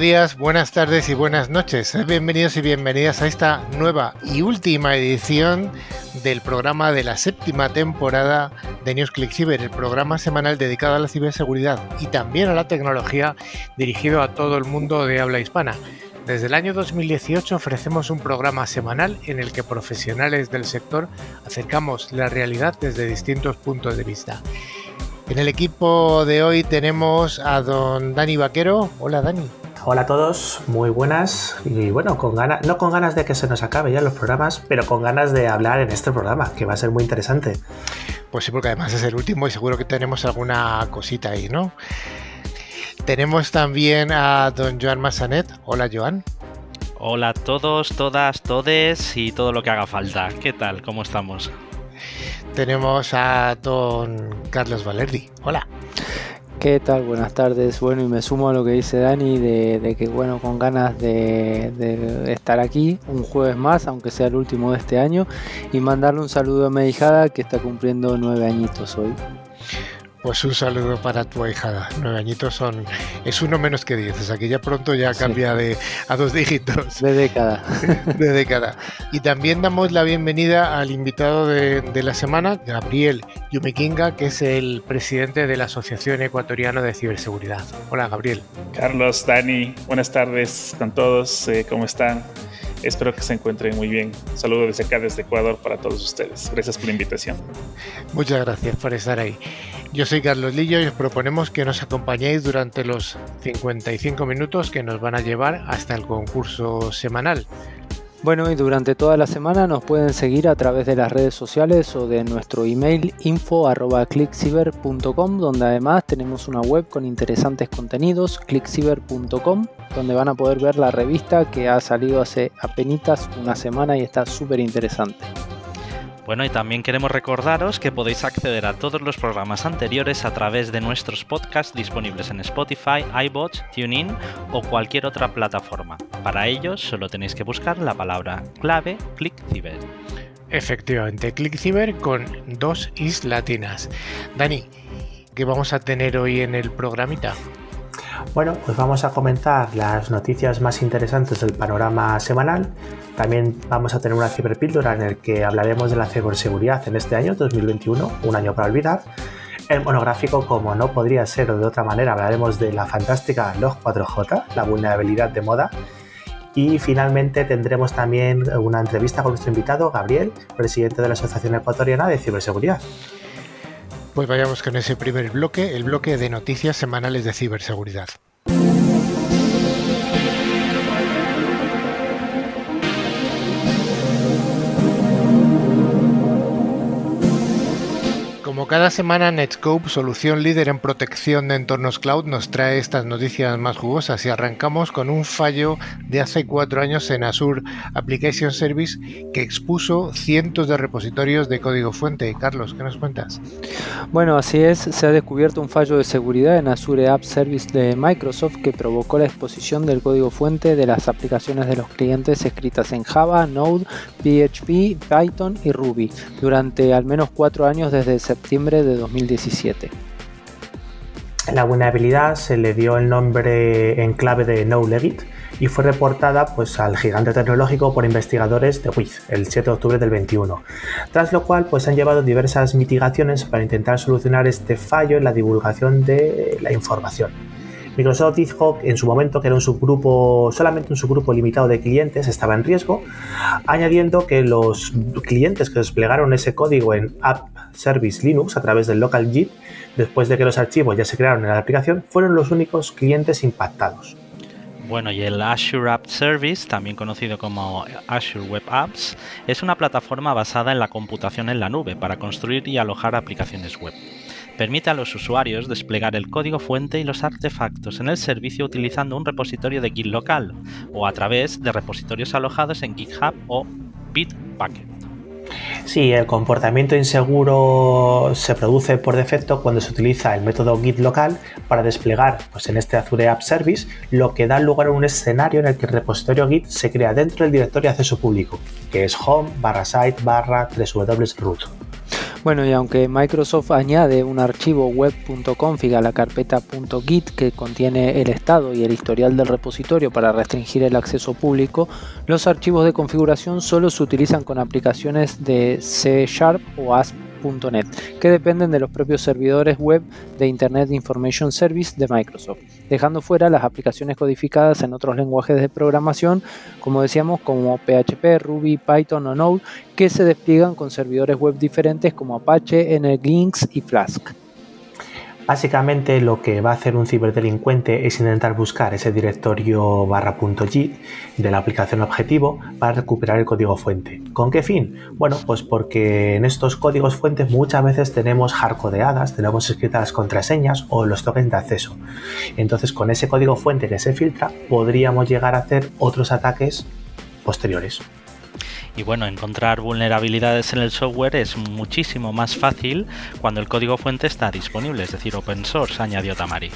Días, buenas tardes y buenas noches. Bienvenidos y bienvenidas a esta nueva y última edición del programa de la séptima temporada de News Click Cyber, el programa semanal dedicado a la ciberseguridad y también a la tecnología dirigido a todo el mundo de habla hispana. Desde el año 2018 ofrecemos un programa semanal en el que profesionales del sector acercamos la realidad desde distintos puntos de vista. En el equipo de hoy tenemos a don Dani Vaquero. Hola Dani. Hola a todos, muy buenas y bueno, con ganas, no con ganas de que se nos acabe ya los programas, pero con ganas de hablar en este programa, que va a ser muy interesante. Pues sí, porque además es el último y seguro que tenemos alguna cosita ahí, ¿no? Tenemos también a don Joan Massanet. Hola Joan. Hola a todos, todas, todes y todo lo que haga falta. ¿Qué tal? ¿Cómo estamos? Tenemos a don Carlos Valerdi. Hola. ¿Qué tal? Buenas tardes. Bueno, y me sumo a lo que dice Dani de, que, bueno, con ganas de, de, estar aquí un jueves más, aunque sea el último de este año, y mandarle un saludo a mi hijada que está cumpliendo nueve añitos hoy. Pues un saludo para tu ahijada. Nueve añitos son. Es uno menos que diez. O sea que ya pronto ya cambia de a dos dígitos. De década. De década. Y también damos la bienvenida al invitado de, la semana, Gabriel Yumekinga, que es el presidente de la Asociación Ecuatoriana de Ciberseguridad. Hola, Gabriel. Carlos, Dani, buenas tardes con todos. Eh, ¿Cómo están? Espero que se encuentren muy bien. Saludos desde acá, desde Ecuador, para todos ustedes. Gracias por la invitación. Muchas gracias por estar ahí. Yo soy Carlos Lillo y os proponemos que nos acompañéis durante los 55 minutos que nos van a llevar hasta el concurso semanal. Bueno, y durante toda la semana nos pueden seguir a través de las redes sociales o de nuestro email info.clickciber.com, donde además tenemos una web con interesantes contenidos, clickciber.com, donde van a poder ver la revista que ha salido hace apenas una semana y está súper interesante. Bueno, y también queremos recordaros que podéis acceder a todos los programas anteriores a través de nuestros podcasts disponibles en Spotify, iBots, TuneIn o cualquier otra plataforma. Para ello, solo tenéis que buscar la palabra clave ClickCiber. Efectivamente, ClickCiber con dos is latinas. Dani, ¿qué vamos a tener hoy en el programita? Bueno, pues vamos a comentar las noticias más interesantes del panorama semanal. También vamos a tener una ciberpíldora en el que hablaremos de la ciberseguridad en este año 2021, un año para olvidar. El monográfico, como no podría ser de otra manera, hablaremos de la fantástica Log 4J, la vulnerabilidad de moda. Y finalmente tendremos también una entrevista con nuestro invitado, Gabriel, presidente de la Asociación Ecuatoriana de Ciberseguridad. Pues vayamos con ese primer bloque, el bloque de noticias semanales de ciberseguridad. Como cada semana, Netscope, solución líder en protección de entornos cloud, nos trae estas noticias más jugosas y arrancamos con un fallo de hace cuatro años en Azure Application Service que expuso cientos de repositorios de código fuente. Carlos, ¿qué nos cuentas? Bueno, así es, se ha descubierto un fallo de seguridad en Azure App Service de Microsoft que provocó la exposición del código fuente de las aplicaciones de los clientes escritas en Java, Node, PHP, Python y Ruby durante al menos cuatro años desde septiembre de 2017. La vulnerabilidad se le dio el nombre en clave de NoLegit y fue reportada pues, al gigante tecnológico por investigadores de Wiz el 7 de octubre del 21, tras lo cual pues, han llevado diversas mitigaciones para intentar solucionar este fallo en la divulgación de la información. Microsoft dijo en su momento que era un subgrupo, solamente un subgrupo limitado de clientes estaba en riesgo, añadiendo que los clientes que desplegaron ese código en App Service Linux a través del local JIT, después de que los archivos ya se crearon en la aplicación, fueron los únicos clientes impactados. Bueno, y el Azure App Service, también conocido como Azure Web Apps, es una plataforma basada en la computación en la nube para construir y alojar aplicaciones web permite a los usuarios desplegar el código fuente y los artefactos en el servicio utilizando un repositorio de Git local o a través de repositorios alojados en GitHub o Bitbucket. Sí, el comportamiento inseguro se produce por defecto cuando se utiliza el método git local para desplegar, pues en este Azure App Service, lo que da lugar a un escenario en el que el repositorio git se crea dentro del directorio de acceso público, que es home barra site barra 3w root. Bueno, y aunque Microsoft añade un archivo web.config a la carpeta .git que contiene el estado y el historial del repositorio para restringir el acceso público, los archivos de configuración solo se utilizan con aplicaciones de C Sharp o ASP que dependen de los propios servidores web de Internet Information Service de Microsoft, dejando fuera las aplicaciones codificadas en otros lenguajes de programación, como decíamos, como PHP, Ruby, Python o Node, que se despliegan con servidores web diferentes como Apache, NGINX y Flask. Básicamente lo que va a hacer un ciberdelincuente es intentar buscar ese directorio barra punto .git de la aplicación objetivo para recuperar el código fuente. ¿Con qué fin? Bueno, pues porque en estos códigos fuentes muchas veces tenemos hardcodeadas, tenemos escritas las contraseñas o los tokens de acceso. Entonces con ese código fuente que se filtra podríamos llegar a hacer otros ataques posteriores. Y bueno, encontrar vulnerabilidades en el software es muchísimo más fácil cuando el código fuente está disponible, es decir, open source, añadió Tamari.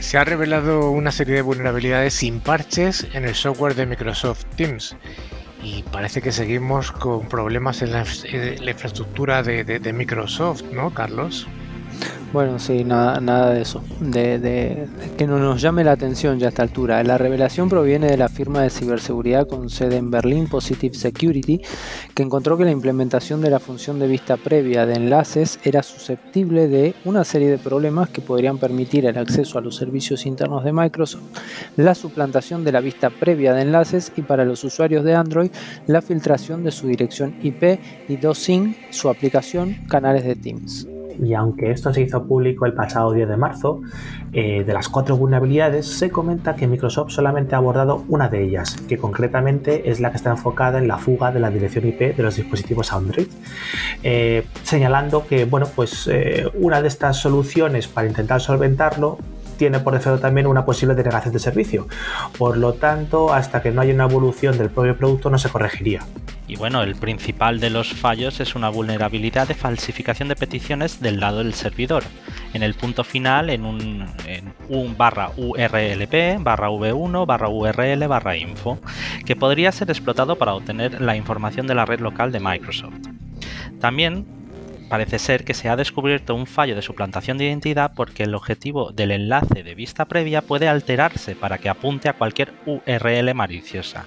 Se ha revelado una serie de vulnerabilidades sin parches en el software de Microsoft Teams y parece que seguimos con problemas en la, infraestructura de Microsoft, ¿no, Carlos? Bueno, sí, nada, nada de eso. De, que no nos llame la atención ya a esta altura. La revelación proviene de la firma de ciberseguridad con sede en Berlín, Positive Security, que encontró que la implementación de la función de vista previa de enlaces era susceptible de una serie de problemas que podrían permitir el acceso a los servicios internos de Microsoft, la suplantación de la vista previa de enlaces y para los usuarios de Android, la filtración de su dirección IP y DOSING, su aplicación, canales de Teams y aunque esto se hizo público el pasado 10 de marzo, eh, de las cuatro vulnerabilidades se comenta que Microsoft solamente ha abordado una de ellas, que concretamente es la que está enfocada en la fuga de la dirección IP de los dispositivos Android, eh, señalando que bueno, pues, eh, una de estas soluciones para intentar solventarlo tiene por defecto también una posible denegación de servicio. Por lo tanto, hasta que no haya una evolución del propio producto no se corregiría. Y bueno, el principal de los fallos es una vulnerabilidad de falsificación de peticiones del lado del servidor. En el punto final, en un, un barra URLP, barra V1, barra URL, barra info, que podría ser explotado para obtener la información de la red local de Microsoft. También parece ser que se ha descubierto un fallo de suplantación de identidad porque el objetivo del enlace de vista previa puede alterarse para que apunte a cualquier URL maliciosa,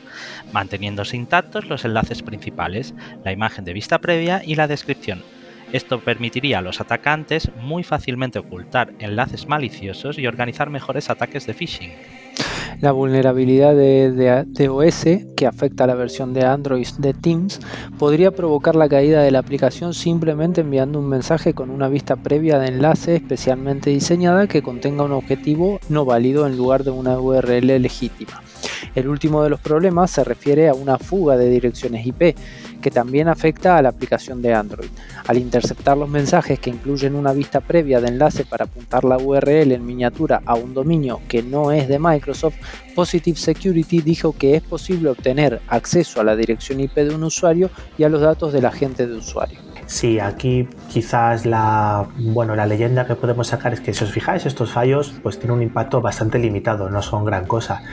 manteniéndose intactos los enlaces principales, la imagen de vista previa y la descripción. Esto permitiría a los atacantes muy fácilmente ocultar enlaces maliciosos y organizar mejores ataques de phishing. La vulnerabilidad de, OS que afecta a la versión de Android de Teams podría provocar la caída de la aplicación simplemente enviando un mensaje con una vista previa de enlace especialmente diseñada que contenga un objetivo no válido en lugar de una URL legítima. El último de los problemas se refiere a una fuga de direcciones IP que también afecta a la aplicación de Android. Al interceptar los mensajes que incluyen una vista previa de enlace para apuntar la URL en miniatura a un dominio que no es de Microsoft, Positive Security dijo que es posible obtener acceso a la dirección IP de un usuario y a los datos del agente de usuario. Sí, aquí quizás la, bueno, la leyenda que podemos sacar es que si os fijáis, estos fallos pues tienen un impacto bastante limitado, no son gran cosa.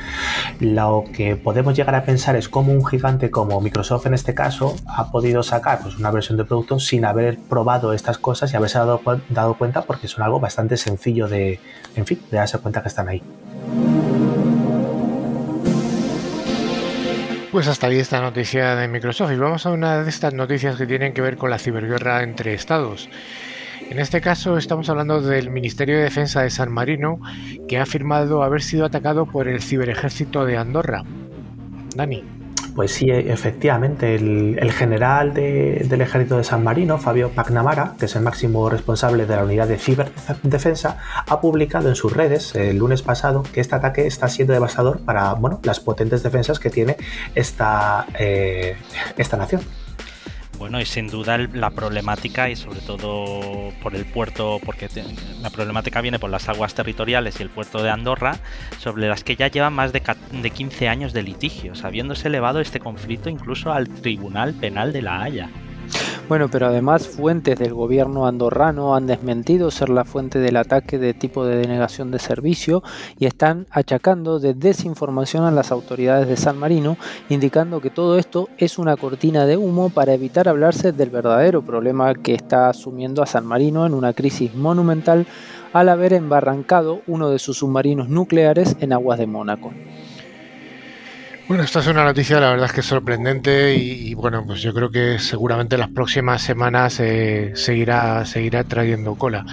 Lo que podemos llegar a pensar es cómo un gigante como Microsoft en este caso ha podido sacar pues, una versión de producto sin haber probado estas cosas y haberse dado, cuenta porque son algo bastante sencillo de, en fin, de darse cuenta que están ahí. Pues hasta ahí esta noticia de Microsoft y vamos a una de estas noticias que tienen que ver con la ciberguerra entre estados. En este caso estamos hablando del Ministerio de Defensa de San Marino que ha afirmado haber sido atacado por el ciberejército de Andorra. Dani. Pues sí, efectivamente, el, general del ejército de San Marino, Fabio Pacnamara, que es el máximo responsable de la unidad de ciberdefensa, ha publicado en sus redes el lunes pasado que este ataque está siendo devastador para bueno, las potentes defensas que tiene esta, eh, esta nación. Bueno, y sin duda la problemática y sobre todo por el puerto, porque la problemática viene por las aguas territoriales y el puerto de Andorra, sobre las que ya llevan más de, de 15 años de litigios, habiéndose elevado este conflicto incluso al Tribunal Penal de La Haya. Bueno, pero además fuentes del gobierno andorrano han desmentido ser la fuente del ataque de tipo de denegación de servicio y están achacando de desinformación a las autoridades de San Marino, indicando que todo esto es una cortina de humo para evitar hablarse del verdadero problema que está asumiendo a San Marino en una crisis monumental al haber embarrancado uno de sus submarinos nucleares en aguas de Mónaco. Bueno, esta es una noticia, la verdad es que es sorprendente y, bueno, pues yo creo que seguramente las próximas semanas eh, seguirá, seguirá trayendo cola.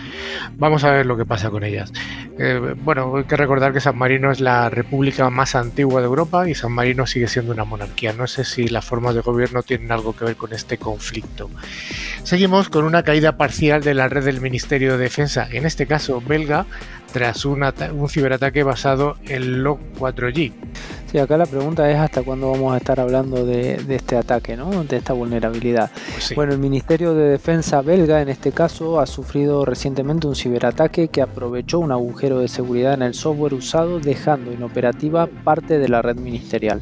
Vamos a ver lo que pasa con ellas. Eh, bueno, hay que recordar que San Marino es la república más antigua de Europa y San Marino sigue siendo una monarquía. No sé si las formas de gobierno tienen algo que ver con este conflicto. Seguimos con una caída parcial de la red del Ministerio de Defensa, en este caso belga, tras un, un ciberataque basado en Log4j. Sí, acá la pregunta es hasta cuándo vamos a estar hablando de, este ataque, ¿no? de esta vulnerabilidad. Pues bueno, el Ministerio de Defensa belga en este caso ha sufrido recientemente un ciberataque que aprovechó un agujero de seguridad en el software usado dejando inoperativa parte de la red ministerial.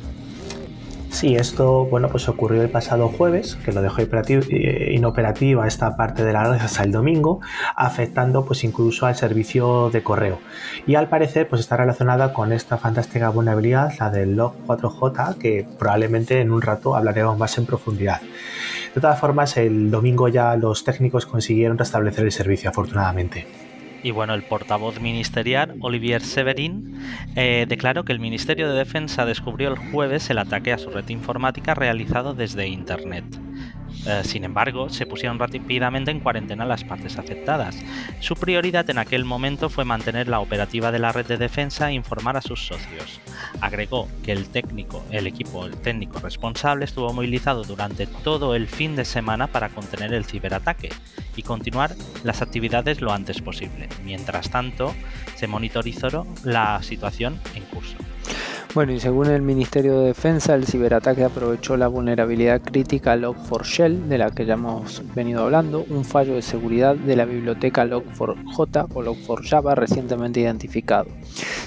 Sí, esto bueno, pues ocurrió el pasado jueves, que lo dejó eh, inoperativa esta parte de la red hasta el domingo, afectando pues incluso al servicio de correo. Y al parecer pues está relacionada con esta fantástica vulnerabilidad, la del log4j, que probablemente en un rato hablaremos más en profundidad. De todas formas, el domingo ya los técnicos consiguieron restablecer el servicio, afortunadamente. Y bueno, el portavoz ministerial, Olivier Severin, eh, declaró que el Ministerio de Defensa descubrió el jueves el ataque a su red informática realizado desde Internet. Eh, sin embargo, se pusieron rápidamente en cuarentena las partes afectadas. Su prioridad en aquel momento fue mantener la operativa de la red de defensa e informar a sus socios. Agregó que el técnico, el equipo técnico responsable estuvo movilizado durante todo el fin de semana para contener el ciberataque y continuar las actividades lo antes posible. Mientras tanto, se monitorizó la situación en curso. Bueno, y según el Ministerio de Defensa, el ciberataque aprovechó la vulnerabilidad crítica Log4Shell, de la que ya hemos venido hablando, un fallo de seguridad de la biblioteca Log4j o Log4Java recientemente identificado.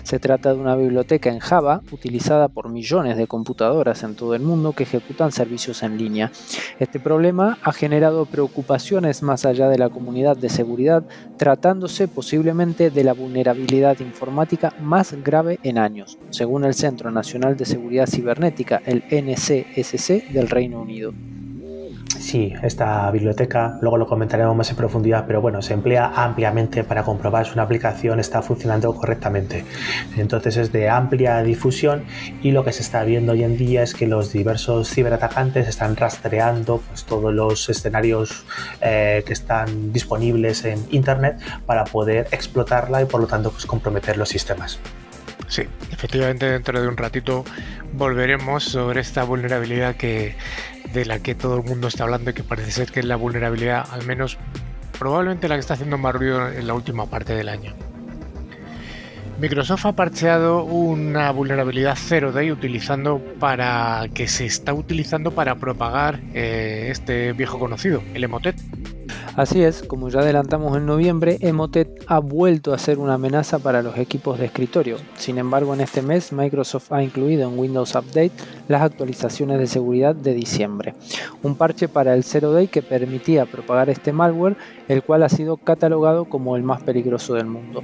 Se trata de una biblioteca en Java utilizada por millones de computadoras en todo el mundo que ejecutan servicios en línea. Este problema ha generado preocupaciones más allá de la comunidad de seguridad, tratándose posiblemente de la vulnerabilidad informática más grave en años, según el Centro Nacional de Seguridad Cibernética, el NCSC del Reino Unido. Sí, esta biblioteca, luego lo comentaremos más en profundidad, pero bueno, se emplea ampliamente para comprobar si una aplicación está funcionando correctamente. Entonces es de amplia difusión y lo que se está viendo hoy en día es que los diversos ciberatacantes están rastreando pues, todos los escenarios eh, que están disponibles en Internet para poder explotarla y por lo tanto pues, comprometer los sistemas. Sí, efectivamente dentro de un ratito volveremos sobre esta vulnerabilidad que de la que todo el mundo está hablando y que parece ser que es la vulnerabilidad, al menos probablemente la que está haciendo más ruido en la última parte del año. Microsoft ha parcheado una vulnerabilidad 0day utilizando para que se está utilizando para propagar eh, este viejo conocido, el Emotet. Así es, como ya adelantamos en noviembre, Emotet ha vuelto a ser una amenaza para los equipos de escritorio. Sin embargo, en este mes Microsoft ha incluido en Windows Update las actualizaciones de seguridad de diciembre. Un parche para el Zero Day que permitía propagar este malware, el cual ha sido catalogado como el más peligroso del mundo.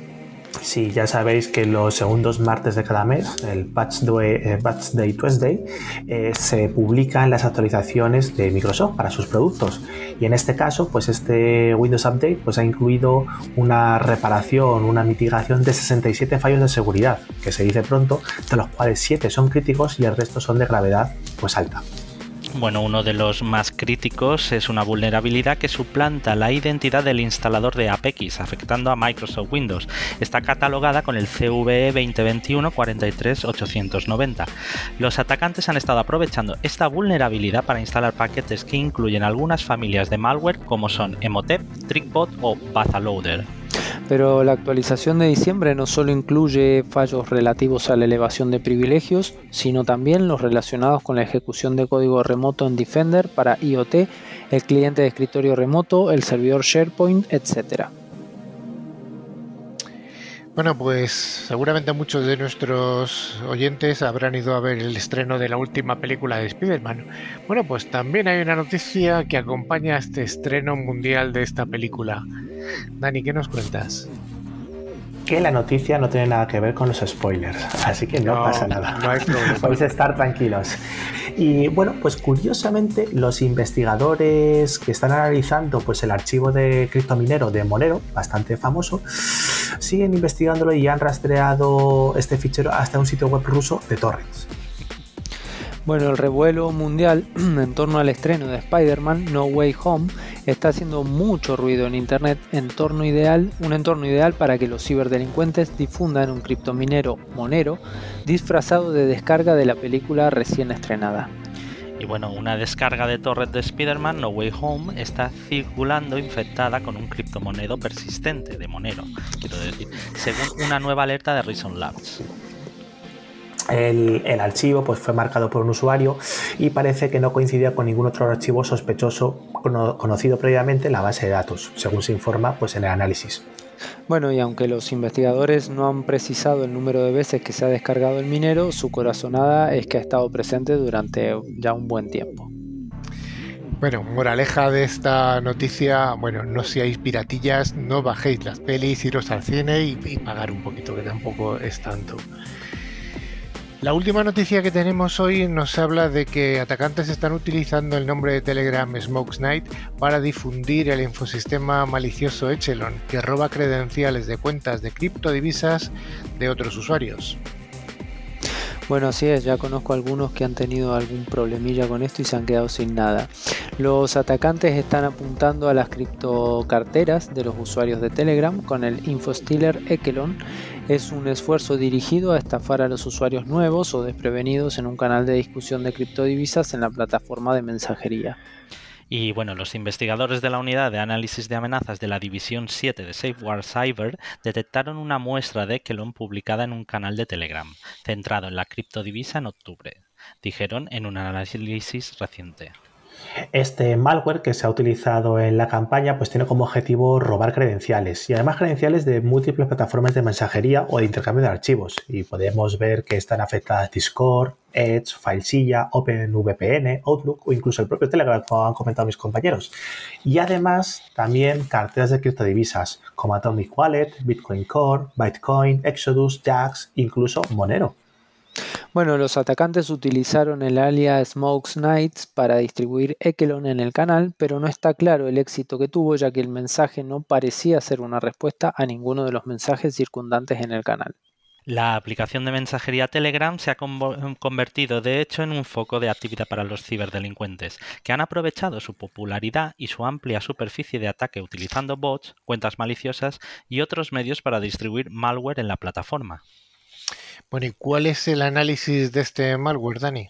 Sí, ya sabéis que los segundos martes de cada mes, el Patch Day, eh, Day Tuesday, eh, se publican las actualizaciones de Microsoft para sus productos. Y en este caso, pues este Windows Update pues, ha incluido una reparación, una mitigación de 67 fallos de seguridad, que se dice pronto, de los cuales 7 son críticos y el resto son de gravedad pues alta. Bueno, uno de los más críticos es una vulnerabilidad que suplanta la identidad del instalador de APX, afectando a Microsoft Windows. Está catalogada con el CVE 2021 43890. Los atacantes han estado aprovechando esta vulnerabilidad para instalar paquetes que incluyen algunas familias de malware como son Emotep, Trickbot o Bathaloader. Pero la actualización de diciembre no solo incluye fallos relativos a la elevación de privilegios, sino también los relacionados con la ejecución de código remoto en Defender para IoT, el cliente de escritorio remoto, el servidor SharePoint, etc. Bueno, pues seguramente muchos de nuestros oyentes habrán ido a ver el estreno de la última película de Spider-Man. Bueno, pues también hay una noticia que acompaña a este estreno mundial de esta película. Dani, ¿qué nos cuentas? Que la noticia no tiene nada que ver con los spoilers, así que no, pasa nada. No Podéis estar tranquilos. Y bueno, pues curiosamente los investigadores que están analizando pues el archivo de criptominero de Monero, bastante famoso, siguen investigándolo y han rastreado este fichero hasta un sitio web ruso de torrents. Bueno, el revuelo mundial en torno al estreno de Spider-Man No Way Home está haciendo mucho ruido en Internet, entorno ideal, un entorno ideal para que los ciberdelincuentes difundan un criptominero Monero disfrazado de descarga de la película recién estrenada. Y bueno, una descarga de torres de Spider-Man No Way Home está circulando infectada con un criptomonedo persistente de Monero, quiero decir, según una nueva alerta de Reason Labs. El, archivo pues, fue marcado por un usuario y parece que no coincidía con ningún otro archivo sospechoso conocido previamente en la base de datos, según se informa pues, en el análisis. Bueno, y aunque los investigadores no han precisado el número de veces que se ha descargado el minero, su corazonada es que ha estado presente durante ya un buen tiempo. Bueno, moraleja de esta noticia, bueno, no seáis piratillas, no bajéis las pelis, iros al cine y, y pagar un poquito, que tampoco es tanto. La última noticia que tenemos hoy nos habla de que atacantes están utilizando el nombre de Telegram Smokes Night para difundir el infosistema malicioso Echelon, que roba credenciales de cuentas de criptodivisas de otros usuarios. Bueno, así es, ya conozco algunos que han tenido algún problemilla con esto y se han quedado sin nada. Los atacantes están apuntando a las criptocarteras de los usuarios de Telegram con el infostealer Echelon es un esfuerzo dirigido a estafar a los usuarios nuevos o desprevenidos en un canal de discusión de criptodivisas en la plataforma de mensajería. Y bueno, los investigadores de la unidad de análisis de amenazas de la División 7 de SafeWar Cyber detectaron una muestra de Kelon publicada en un canal de Telegram, centrado en la criptodivisa en octubre, dijeron en un análisis reciente. Este malware que se ha utilizado en la campaña pues tiene como objetivo robar credenciales y además credenciales de múltiples plataformas de mensajería o de intercambio de archivos y podemos ver que están afectadas Discord, Edge, FileZilla, OpenVPN, Outlook o incluso el propio Telegram como han comentado mis compañeros. Y además también carteras de criptodivisas como Atomic Wallet, Bitcoin Core, Bitcoin, Exodus, Jax, incluso Monero. Bueno, los atacantes utilizaron el alias Smokes Knights para distribuir Ekelon en el canal, pero no está claro el éxito que tuvo ya que el mensaje no parecía ser una respuesta a ninguno de los mensajes circundantes en el canal. La aplicación de mensajería Telegram se ha convertido de hecho en un foco de actividad para los ciberdelincuentes, que han aprovechado su popularidad y su amplia superficie de ataque utilizando bots, cuentas maliciosas y otros medios para distribuir malware en la plataforma. Bueno, ¿y cuál es el análisis de este malware, Dani?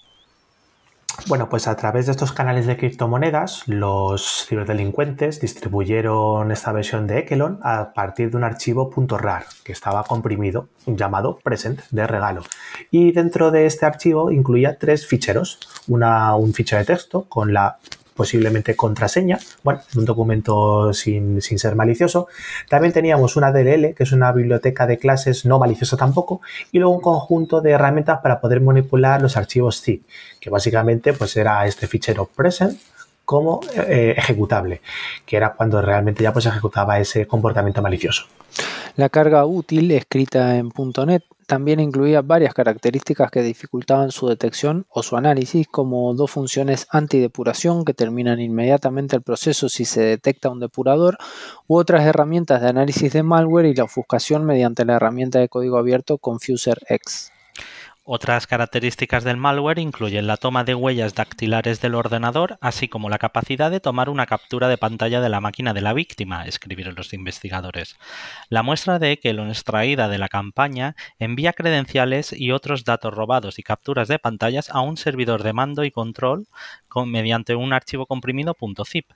Bueno, pues a través de estos canales de criptomonedas, los ciberdelincuentes distribuyeron esta versión de Ekelon a partir de un archivo .rar que estaba comprimido, llamado present de regalo. Y dentro de este archivo incluía tres ficheros, una, un fichero de texto con la posiblemente contraseña, bueno, un documento sin, ser malicioso. También teníamos una DLL, que es una biblioteca de clases no maliciosa tampoco, y luego un conjunto de herramientas para poder manipular los archivos zip, que básicamente pues era este fichero present como eh, ejecutable, que era cuando realmente ya pues ejecutaba ese comportamiento malicioso. La carga útil escrita en .NET también incluía varias características que dificultaban su detección o su análisis, como dos funciones antidepuración que terminan inmediatamente el proceso si se detecta un depurador, u otras herramientas de análisis de malware y la ofuscación mediante la herramienta de código abierto ConfuserX. Otras características del malware incluyen la toma de huellas dactilares del ordenador, así como la capacidad de tomar una captura de pantalla de la máquina de la víctima, escribieron los investigadores. La muestra de Ekelon extraída de la campaña envía credenciales y otros datos robados y capturas de pantallas a un servidor de mando y control mediante un archivo comprimido .zip.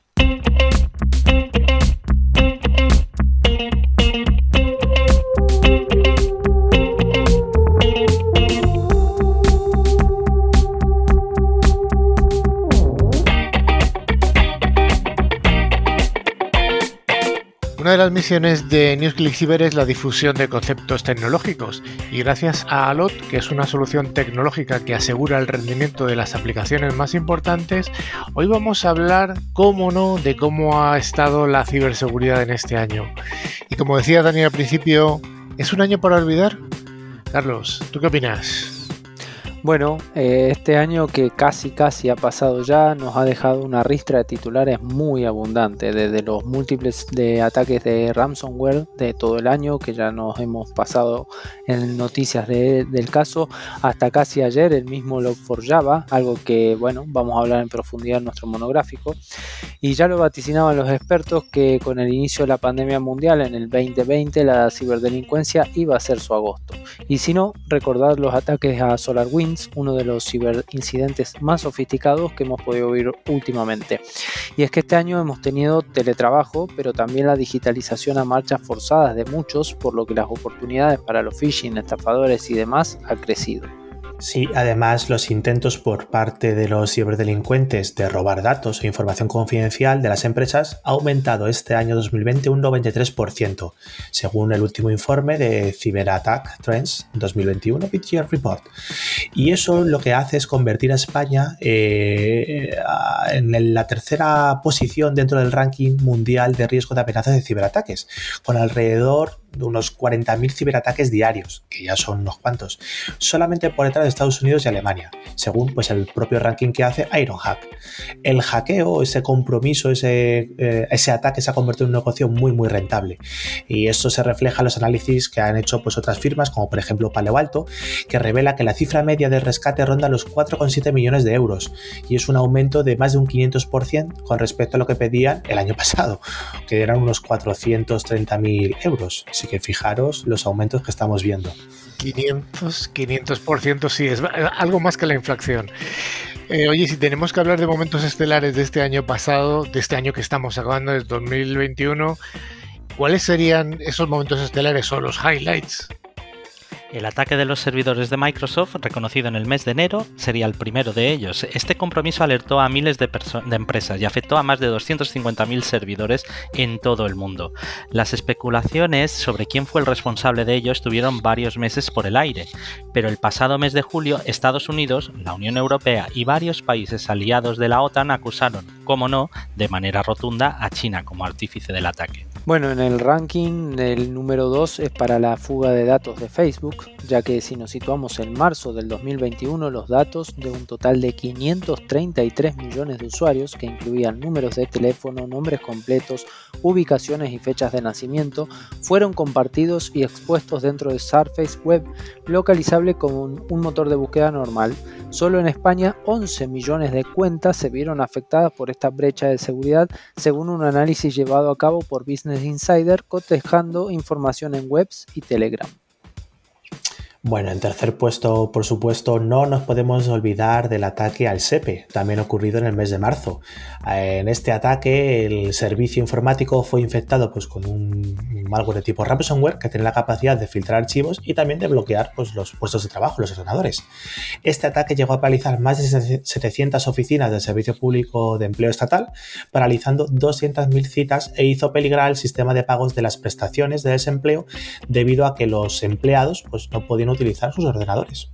Una de las misiones de NewsClick es la difusión de conceptos tecnológicos y gracias a Alot, que es una solución tecnológica que asegura el rendimiento de las aplicaciones más importantes, hoy vamos a hablar, cómo no, de cómo ha estado la ciberseguridad en este año. Y como decía Daniel al principio, ¿es un año para olvidar? Carlos, ¿tú qué opinas? Bueno, eh, este año que casi casi ha pasado ya nos ha dejado una ristra de titulares muy abundante, desde los múltiples ataques de ransomware de todo el año que ya nos hemos pasado en noticias del caso, hasta casi ayer el mismo Log4Java, algo que bueno, vamos a hablar en profundidad en nuestro monográfico, y ya lo vaticinaban los expertos que con el inicio de la pandemia mundial en el 2020 la ciberdelincuencia iba a ser su agosto, y si no, recordar los ataques a SolarWinds uno de los ciberincidentes más sofisticados que hemos podido oír últimamente. Y es que este año hemos tenido teletrabajo, pero también la digitalización a marchas forzadas de muchos, por lo que las oportunidades para los phishing, estafadores y demás ha crecido. Sí, además los intentos por parte de los ciberdelincuentes de robar datos e información confidencial de las empresas ha aumentado este año 2020 un 93%, según el último informe de Cyber Attack Trends 2021 BitGear Report. Y eso lo que hace es convertir a España eh, en la tercera posición dentro del ranking mundial de riesgo de amenazas de ciberataques, con alrededor de unos 40.000 ciberataques diarios, que ya son unos cuantos, solamente por detrás de Estados Unidos y Alemania, según pues, el propio ranking que hace Ironhack. El hackeo, ese compromiso, ese, eh, ese ataque se ha convertido en un negocio muy muy rentable. Y esto se refleja en los análisis que han hecho pues, otras firmas, como por ejemplo Palo Alto, que revela que la cifra media de rescate ronda los 4,7 millones de euros, y es un aumento de más de un 500% con respecto a lo que pedían el año pasado, que eran unos 430.000 euros Así que fijaros los aumentos que estamos viendo. 500, 500% sí, es algo más que la inflación. Eh, oye, si tenemos que hablar de momentos estelares de este año pasado, de este año que estamos acabando, de 2021, ¿cuáles serían esos momentos estelares o los highlights? El ataque de los servidores de Microsoft, reconocido en el mes de enero, sería el primero de ellos. Este compromiso alertó a miles de, empresas y afectó a más de 250.000 servidores en todo el mundo. Las especulaciones sobre quién fue el responsable de ello estuvieron varios meses por el aire, pero el pasado mes de julio Estados Unidos, la Unión Europea y varios países aliados de la OTAN acusaron, como no, de manera rotunda a China como artífice del ataque. Bueno, en el ranking el número 2 es para la fuga de datos de Facebook, ya que si nos situamos en marzo del 2021, los datos de un total de 533 millones de usuarios, que incluían números de teléfono, nombres completos, ubicaciones y fechas de nacimiento, fueron compartidos y expuestos dentro de Surface Web, localizable como un motor de búsqueda normal. Solo en España 11 millones de cuentas se vieron afectadas por esta brecha de seguridad, según un análisis llevado a cabo por Business Insider, cotejando información en webs y Telegram. Bueno, en tercer puesto, por supuesto, no nos podemos olvidar del ataque al SEPE, también ocurrido en el mes de marzo. En este ataque, el servicio informático fue infectado pues, con un malware de tipo ransomware que tiene la capacidad de filtrar archivos y también de bloquear pues, los puestos de trabajo, los ordenadores. Este ataque llegó a paralizar más de 700 oficinas del Servicio Público de Empleo Estatal, paralizando 200.000 citas e hizo peligrar el sistema de pagos de las prestaciones de desempleo debido a que los empleados pues, no podían utilizar sus ordenadores.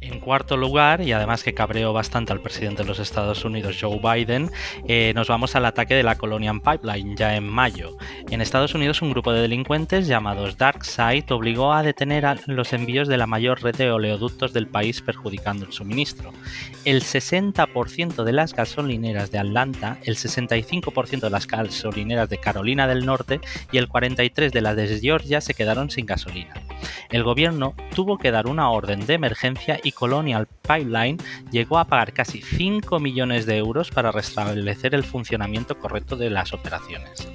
En cuarto lugar, y además que cabreó bastante al presidente de los Estados Unidos, Joe Biden, eh, nos vamos al ataque de la Colonial Pipeline ya en mayo. En Estados Unidos, un grupo de delincuentes llamados DarkSide obligó a detener los envíos de la mayor red de oleoductos del país, perjudicando el suministro. El 60% de las gasolineras de Atlanta, el 65% de las gasolineras de Carolina del Norte y el 43% de las de Georgia se quedaron sin gasolina. El gobierno tuvo que dar una orden de emergencia y Colonial Pipeline llegó a pagar casi 5 millones de euros para restablecer el funcionamiento correcto de las operaciones.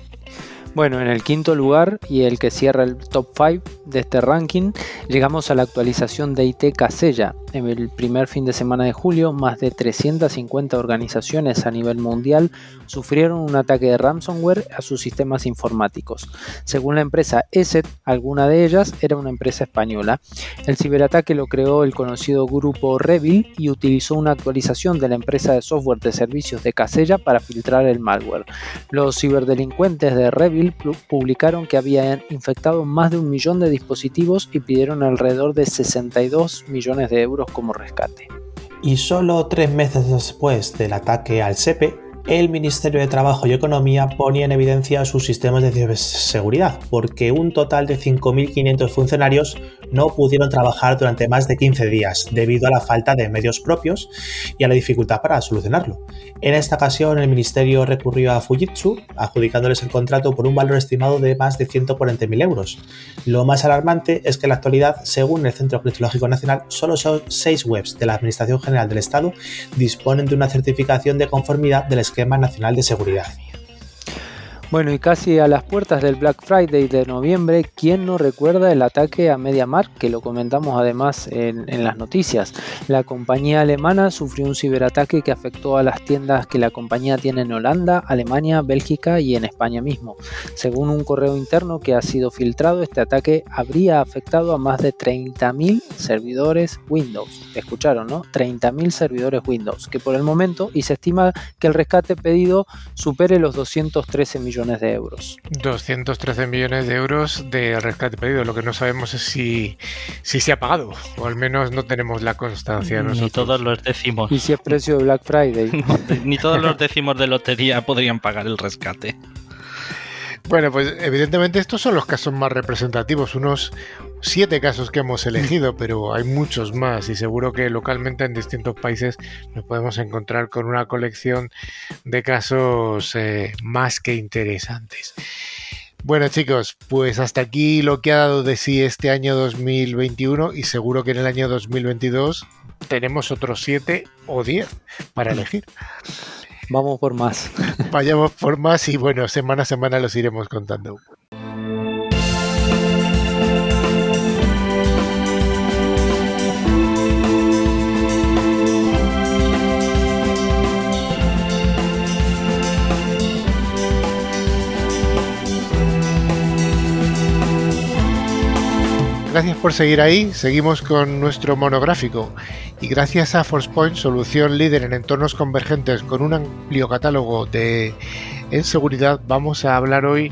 Bueno, en el quinto lugar y el que cierra el top 5 de este ranking, llegamos a la actualización de IT Casella. En el primer fin de semana de julio, más de 350 organizaciones a nivel mundial sufrieron un ataque de ransomware a sus sistemas informáticos. Según la empresa ESET, alguna de ellas era una empresa española. El ciberataque lo creó el conocido grupo Revil y utilizó una actualización de la empresa de software de servicios de Casella para filtrar el malware. Los ciberdelincuentes de Revil publicaron que habían infectado más de un millón de dispositivos y pidieron alrededor de 62 millones de euros como rescate. Y solo tres meses después del ataque al SEPE, el Ministerio de Trabajo y Economía ponía en evidencia sus sistemas de ciberseguridad, porque un total de 5.500 funcionarios no pudieron trabajar durante más de 15 días debido a la falta de medios propios y a la dificultad para solucionarlo. En esta ocasión, el Ministerio recurrió a Fujitsu, adjudicándoles el contrato por un valor estimado de más de 140.000 euros. Lo más alarmante es que en la actualidad, según el Centro Criptológico Nacional, solo son 6 webs de la Administración General del Estado disponen de una certificación de conformidad del Esquema Nacional de Seguridad. Bueno, y casi a las puertas del Black Friday de noviembre, ¿quién no recuerda el ataque a MediaMarkt? Que lo comentamos además en, las noticias. La compañía alemana sufrió un ciberataque que afectó a las tiendas que la compañía tiene en Holanda, Alemania, Bélgica y en España mismo. Según un correo interno que ha sido filtrado, este ataque habría afectado a más de 30.000 servidores Windows. Escucharon, ¿no? 30.000 servidores Windows, que por el momento, y se estima que el rescate pedido supere los 213 millones de euros. 213 millones de euros de rescate pedido. Lo que no sabemos es si, si se ha pagado, o al menos no tenemos la constancia. Ni todos los décimos. Y si es precio de Black Friday. Ni todos los décimos de lotería podrían pagar el rescate. Bueno, pues evidentemente estos son los casos más representativos, unos siete casos que hemos elegido, pero hay muchos más y seguro que localmente en distintos países nos podemos encontrar con una colección de casos eh, más que interesantes. Bueno chicos, pues hasta aquí lo que ha dado de sí este año 2021 y seguro que en el año 2022 tenemos otros siete o diez para elegir. Vamos por más. Vayamos por más y bueno, semana a semana los iremos contando. Gracias por seguir ahí, seguimos con nuestro monográfico y gracias a ForcePoint, solución líder en entornos convergentes con un amplio catálogo de en seguridad, vamos a hablar hoy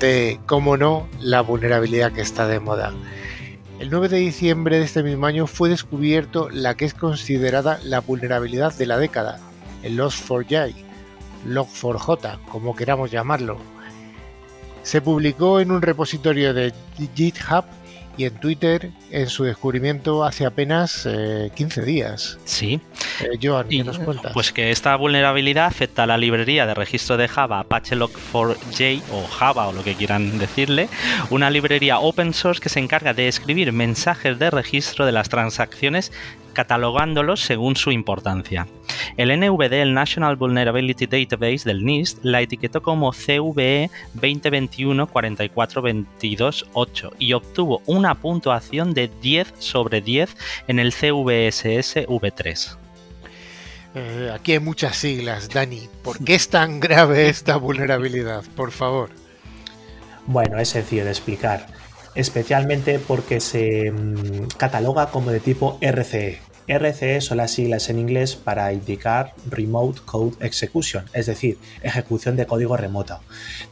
de, cómo no, la vulnerabilidad que está de moda. El 9 de diciembre de este mismo año fue descubierto la que es considerada la vulnerabilidad de la década, el Log4j, Log4j, como queramos llamarlo. Se publicó en un repositorio de GitHub y en Twitter en su descubrimiento hace apenas 15 eh, días. Sí. Eh, Joan, ¿qué nos cuentas? Pues que esta vulnerabilidad afecta a la librería de registro de Java Apache Log4j o Java o lo que quieran decirle, una librería open source que se encarga de escribir mensajes de registro de las transacciones catalogándolos según su importancia. El NVD, el National Vulnerability Database del NIST, la etiquetó como CVE 2021 44228 y obtuvo una puntuación de 10 sobre 10 en el CVSS V3. Eh, aquí hay muchas siglas, Dani. ¿Por qué es tan grave esta vulnerabilidad? Por favor. Bueno, es sencillo de explicar especialmente porque se mm, cataloga como de tipo RCE. RCE son las siglas en inglés para indicar Remote Code Execution, es decir, ejecución de código remoto.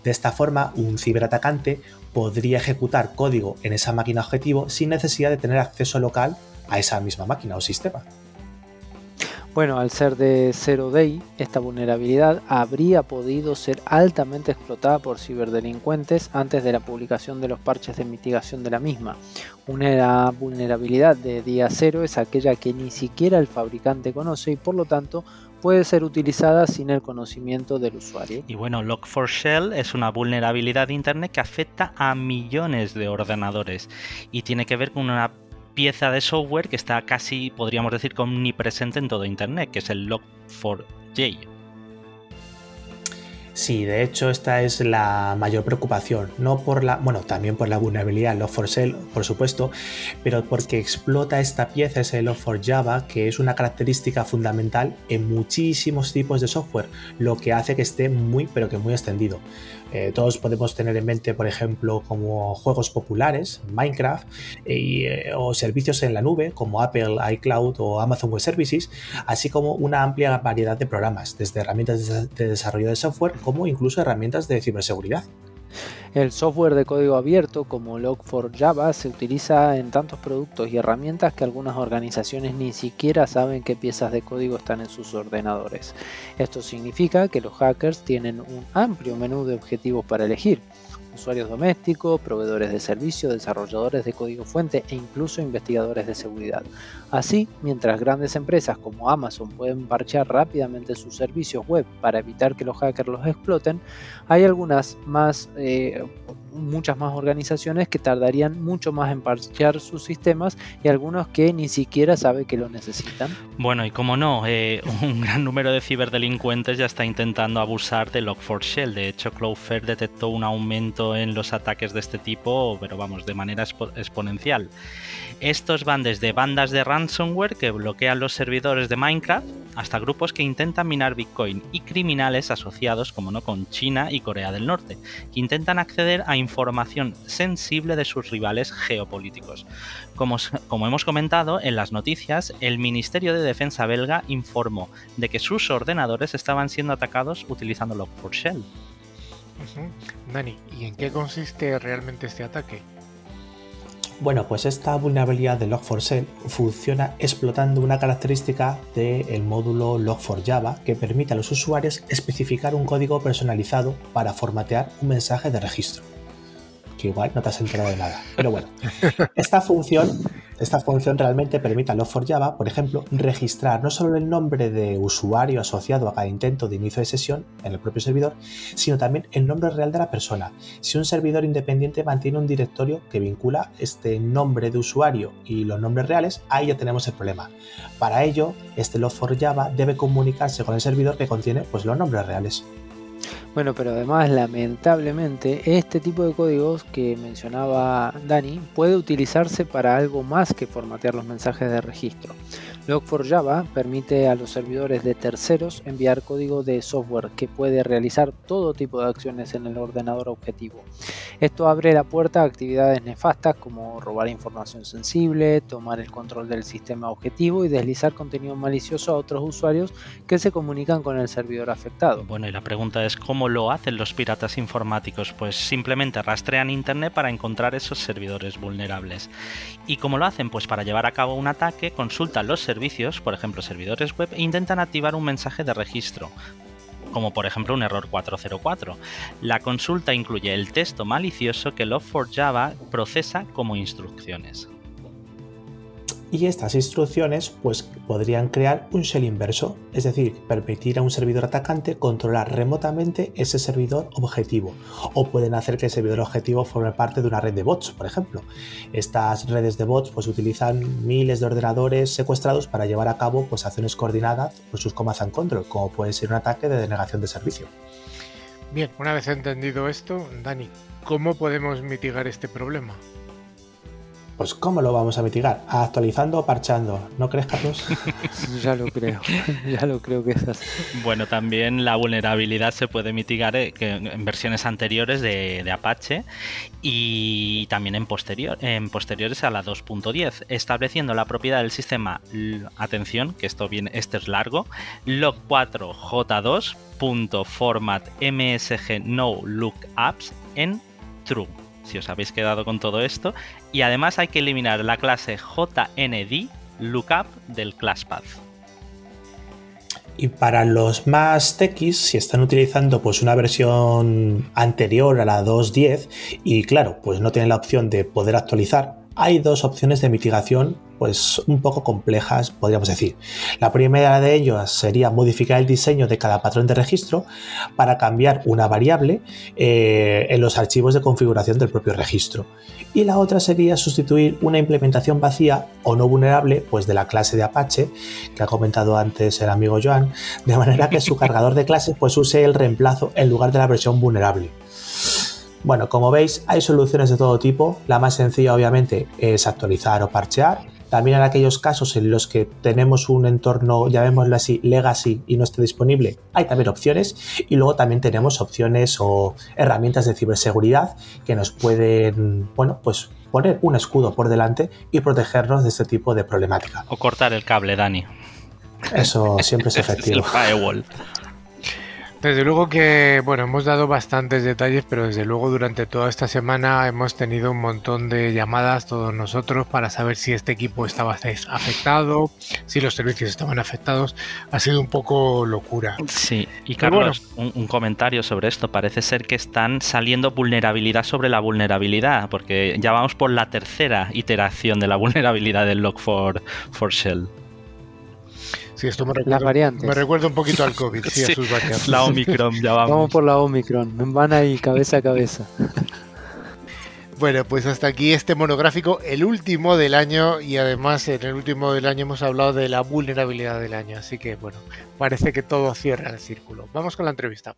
De esta forma, un ciberatacante podría ejecutar código en esa máquina objetivo sin necesidad de tener acceso local a esa misma máquina o sistema. Bueno, al ser de zero day, esta vulnerabilidad habría podido ser altamente explotada por ciberdelincuentes antes de la publicación de los parches de mitigación de la misma. Una vulnerabilidad de día cero es aquella que ni siquiera el fabricante conoce y por lo tanto puede ser utilizada sin el conocimiento del usuario. Y bueno, Log4Shell es una vulnerabilidad de Internet que afecta a millones de ordenadores y tiene que ver con una pieza de software que está casi, podríamos decir, omnipresente en todo Internet, que es el Log4j. Sí, de hecho esta es la mayor preocupación, no por la, bueno, también por la vulnerabilidad Log4Shell, por supuesto, pero porque explota esta pieza, ese Log4Java, que es una característica fundamental en muchísimos tipos de software, lo que hace que esté muy, pero que muy extendido. Eh, todos podemos tener en mente, por ejemplo, como juegos populares, Minecraft, eh, o servicios en la nube como Apple iCloud o Amazon Web Services, así como una amplia variedad de programas, desde herramientas de desarrollo de software como incluso herramientas de ciberseguridad. El software de código abierto como Log4Java se utiliza en tantos productos y herramientas que algunas organizaciones ni siquiera saben qué piezas de código están en sus ordenadores. Esto significa que los hackers tienen un amplio menú de objetivos para elegir usuarios domésticos, proveedores de servicios, desarrolladores de código fuente e incluso investigadores de seguridad. Así, mientras grandes empresas como Amazon pueden parchear rápidamente sus servicios web para evitar que los hackers los exploten, hay algunas más eh, muchas más organizaciones que tardarían mucho más en parchear sus sistemas y algunos que ni siquiera saben que lo necesitan. Bueno, y como no, eh, un gran número de ciberdelincuentes ya está intentando abusar de Log4Shell. De hecho, Cloudflare detectó un aumento en los ataques de este tipo, pero vamos, de manera exponencial. Estos van desde bandas de ransomware que bloquean los servidores de Minecraft hasta grupos que intentan minar Bitcoin y criminales asociados, como no, con China y Corea del Norte, que intentan acceder a información sensible de sus rivales geopolíticos. Como, como hemos comentado en las noticias, el Ministerio de Defensa belga informó de que sus ordenadores estaban siendo atacados utilizando Log4Shell. Dani, ¿y en qué consiste realmente este ataque? Bueno, pues esta vulnerabilidad de Log4Shell funciona explotando una característica del módulo Log4Java que permite a los usuarios especificar un código personalizado para formatear un mensaje de registro igual no te has enterado de nada. Pero bueno, esta función, esta función realmente permite a Log4Java, por ejemplo, registrar no solo el nombre de usuario asociado a cada intento de inicio de sesión en el propio servidor, sino también el nombre real de la persona. Si un servidor independiente mantiene un directorio que vincula este nombre de usuario y los nombres reales, ahí ya tenemos el problema. Para ello, este Log4Java debe comunicarse con el servidor que contiene pues, los nombres reales. Bueno, pero además lamentablemente este tipo de códigos que mencionaba Dani puede utilizarse para algo más que formatear los mensajes de registro. Log4Java permite a los servidores de terceros enviar código de software que puede realizar todo tipo de acciones en el ordenador objetivo. Esto abre la puerta a actividades nefastas como robar información sensible, tomar el control del sistema objetivo y deslizar contenido malicioso a otros usuarios que se comunican con el servidor afectado. Bueno, y la pregunta es cómo lo hacen los piratas informáticos, pues simplemente rastrean internet para encontrar esos servidores vulnerables. ¿Y cómo lo hacen? Pues para llevar a cabo un ataque consultan los servidores servicios, por ejemplo servidores web, intentan activar un mensaje de registro, como por ejemplo un error 404. La consulta incluye el texto malicioso que Log4Java procesa como instrucciones y estas instrucciones pues podrían crear un shell inverso, es decir, permitir a un servidor atacante controlar remotamente ese servidor objetivo o pueden hacer que el servidor objetivo forme parte de una red de bots, por ejemplo. Estas redes de bots pues utilizan miles de ordenadores secuestrados para llevar a cabo pues acciones coordinadas por sus command and control, como puede ser un ataque de denegación de servicio. Bien, una vez entendido esto, Dani, ¿cómo podemos mitigar este problema? Pues ¿cómo lo vamos a mitigar? ¿Actualizando o parchando? ¿No crees, Carlos? ya lo creo, ya lo creo que es así. Bueno, también la vulnerabilidad se puede mitigar eh, en versiones anteriores de, Apache y también en, posterior, en posteriores a la 2.10, estableciendo la propiedad del sistema, atención, que esto viene, este es largo, log4j2.format msg no lookups en true si os habéis quedado con todo esto. Y además hay que eliminar la clase JND lookup del classpath. Y para los más techis, si están utilizando pues una versión anterior a la 2.10 y claro, pues no tienen la opción de poder actualizar, hay dos opciones de mitigación pues un poco complejas, podríamos decir. La primera de ellas sería modificar el diseño de cada patrón de registro para cambiar una variable eh, en los archivos de configuración del propio registro. Y la otra sería sustituir una implementación vacía o no vulnerable pues de la clase de Apache que ha comentado antes el amigo Joan, de manera que su cargador de clases pues use el reemplazo en lugar de la versión vulnerable. Bueno, como veis, hay soluciones de todo tipo. La más sencilla, obviamente, es actualizar o parchear. También en aquellos casos en los que tenemos un entorno, llamémoslo así, legacy y no esté disponible, hay también opciones. Y luego también tenemos opciones o herramientas de ciberseguridad que nos pueden, bueno, pues poner un escudo por delante y protegernos de este tipo de problemática. O cortar el cable, Dani. Eso siempre es efectivo. el firewall. Desde luego que, bueno, hemos dado bastantes detalles, pero desde luego durante toda esta semana hemos tenido un montón de llamadas todos nosotros para saber si este equipo estaba afectado, si los servicios estaban afectados. Ha sido un poco locura. Sí, y Carlos, un, un, comentario sobre esto. Parece ser que están saliendo vulnerabilidad sobre la vulnerabilidad, porque ya vamos por la tercera iteración de la vulnerabilidad del Log4 for Shell. Sí, esto me recuerda, me recuerda un poquito al COVID, sí, a sus variantes. La Omicron, ya vamos. Vamos por la Omicron, van ahí cabeza a cabeza. Bueno, pues hasta aquí este monográfico, el último del año y además en el último del año hemos hablado de la vulnerabilidad del año, así que bueno, parece que todo cierra el círculo. Vamos con la entrevista.